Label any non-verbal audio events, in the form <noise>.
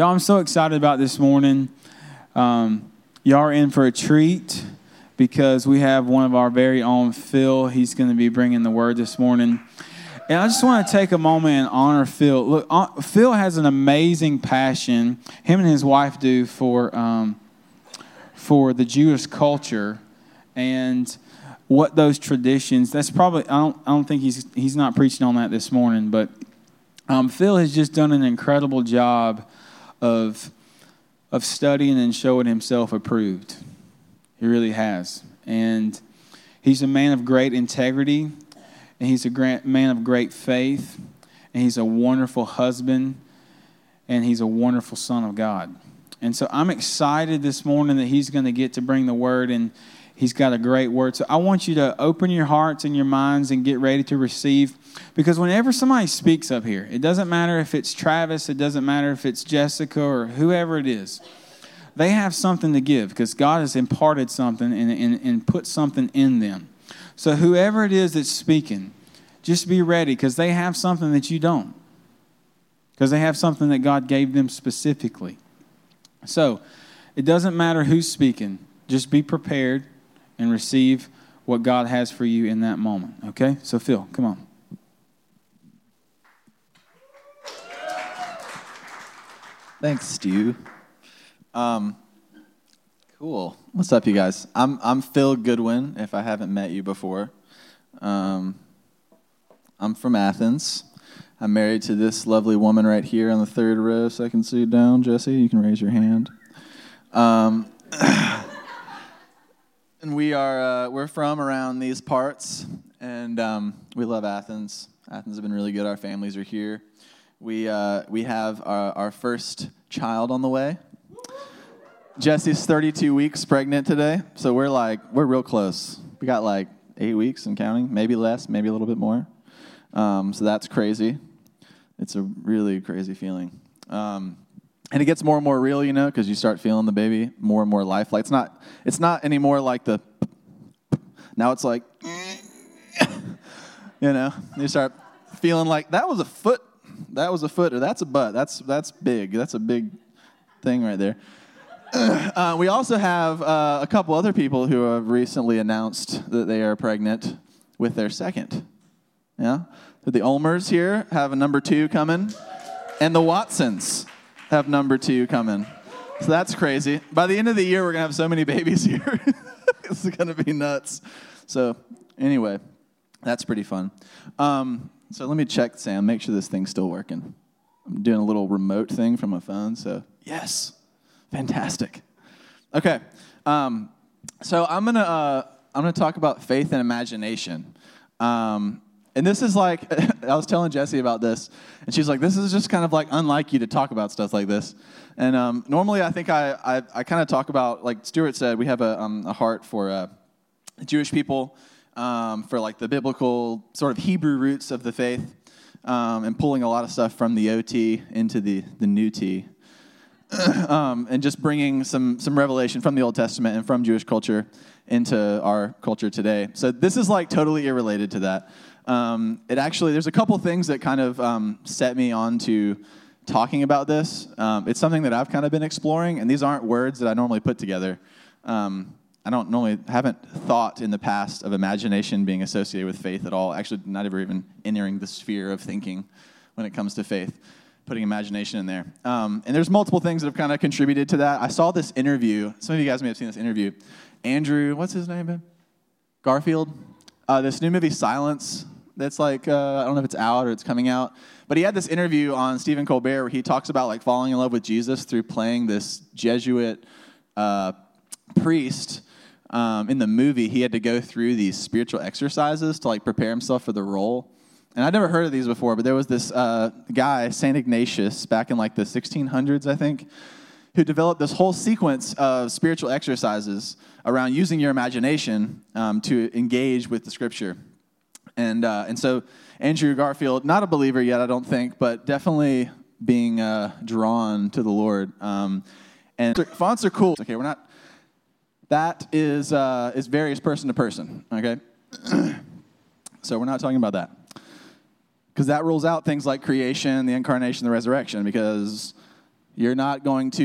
Y'all, I'm so excited about this morning. Um, y'all are in for a treat because we have one of our very own, Phil. He's going to be bringing the word this morning. And I just want to take a moment and honor Phil. Look, uh, Phil has an amazing passion, him and his wife do, for, um, for the Jewish culture and what those traditions, that's probably, I don't, I don't think he's, he's not preaching on that this morning, but um, Phil has just done an incredible job of, of studying and showing himself approved. He really has. And he's a man of great integrity, and he's a man of great faith, and he's a wonderful husband, and he's a wonderful son of God. And so I'm excited this morning that he's going to get to bring the word, and he's got a great word. So I want you to open your hearts and your minds and get ready to receive. Because whenever somebody speaks up here, it doesn't matter if it's Travis, it doesn't matter if it's Jessica or whoever it is they have something to give because God has imparted something and, and, and put something in them. So, whoever it is that's speaking, just be ready because they have something that you don't. Because they have something that God gave them specifically. So, it doesn't matter who's speaking, just be prepared and receive what God has for you in that moment. Okay? So, Phil, come on. Thanks, Stu. Um, cool. What's up, you guys? I'm I'm Phil Goodwin. If I haven't met you before, um, I'm from Athens. I'm married to this lovely woman right here on the third row, second seat down. Jesse, you can raise your hand. Um, <clears throat> and we are uh, we're from around these parts, and um, we love Athens. Athens has been really good. Our families are here. We uh, we have our, our first child on the way. Jesse's 32 weeks pregnant today, so we're like, we're real close. We got like eight weeks and counting, maybe less, maybe a little bit more. Um, so that's crazy. It's a really crazy feeling. Um, and it gets more and more real, you know, because you start feeling the baby more and more lifelike. It's not, it's not anymore like the, now it's like, <laughs> you know, you start feeling like that was a foot, that was a foot, or that's a butt. That's, that's big. That's a big thing right there. <clears throat> Uh, we also have uh, a couple other people who have recently announced that they are pregnant with their second. Yeah? The Ulmers here have a number two coming, and the Watsons have number two coming. So that's crazy. By the end of the year, we're going to have so many babies <laughs> here. it's going to be nuts. So, anyway, that's pretty fun. Um, so, let me check, Sam, make sure this thing's still working. I'm doing a little remote thing from my phone, so yes. Fantastic. Okay, um, so I'm gonna uh, I'm gonna talk about faith and imagination. Um, and this is like <laughs> I was telling Jesse about this, and she's like, "This is just kind of like unlike you to talk about stuff like this." And um, normally, I think I I, I kind of talk about like Stuart said, we have a, um, a heart for uh, Jewish people, um, for like the biblical sort of Hebrew roots of the faith, um, and pulling a lot of stuff from the OT into the the new T. <clears throat> um, and just bringing some, some revelation from the Old Testament and from Jewish culture into our culture today. So this is like totally irrelated to that. Um, it actually, there's a couple things that kind of um, set me on to talking about this. Um, it's something that I've kind of been exploring, and these aren't words that I normally put together. Um, I don't normally haven't thought in the past of imagination being associated with faith at all. Actually, not ever even entering the sphere of thinking when it comes to faith putting imagination in there. Um, and there's multiple things that have kind of contributed to that. I saw this interview. Some of you guys may have seen this interview. Andrew, what's his name? Garfield. Uh, this new movie, Silence. That's like uh, I don't know if it's out or it's coming out, but he had this interview on Stephen Colbert where he talks about like falling in love with Jesus through playing this Jesuit uh, priest. Um, in the movie, he had to go through these spiritual exercises to like prepare himself for the role and I'd never heard of these before, but there was this uh, guy, St. Ignatius, back in like the 1600s, I think, who developed this whole sequence of spiritual exercises around using your imagination um, to engage with the scripture. And, uh, and so Andrew Garfield, not a believer yet, I don't think, but definitely being uh, drawn to the Lord. Um, and fonts are cool. Okay, we're not, that is, uh, is varies person to person, okay? <clears throat> so we're not talking about that because that rules out things like creation, the incarnation, the resurrection, because You're not going to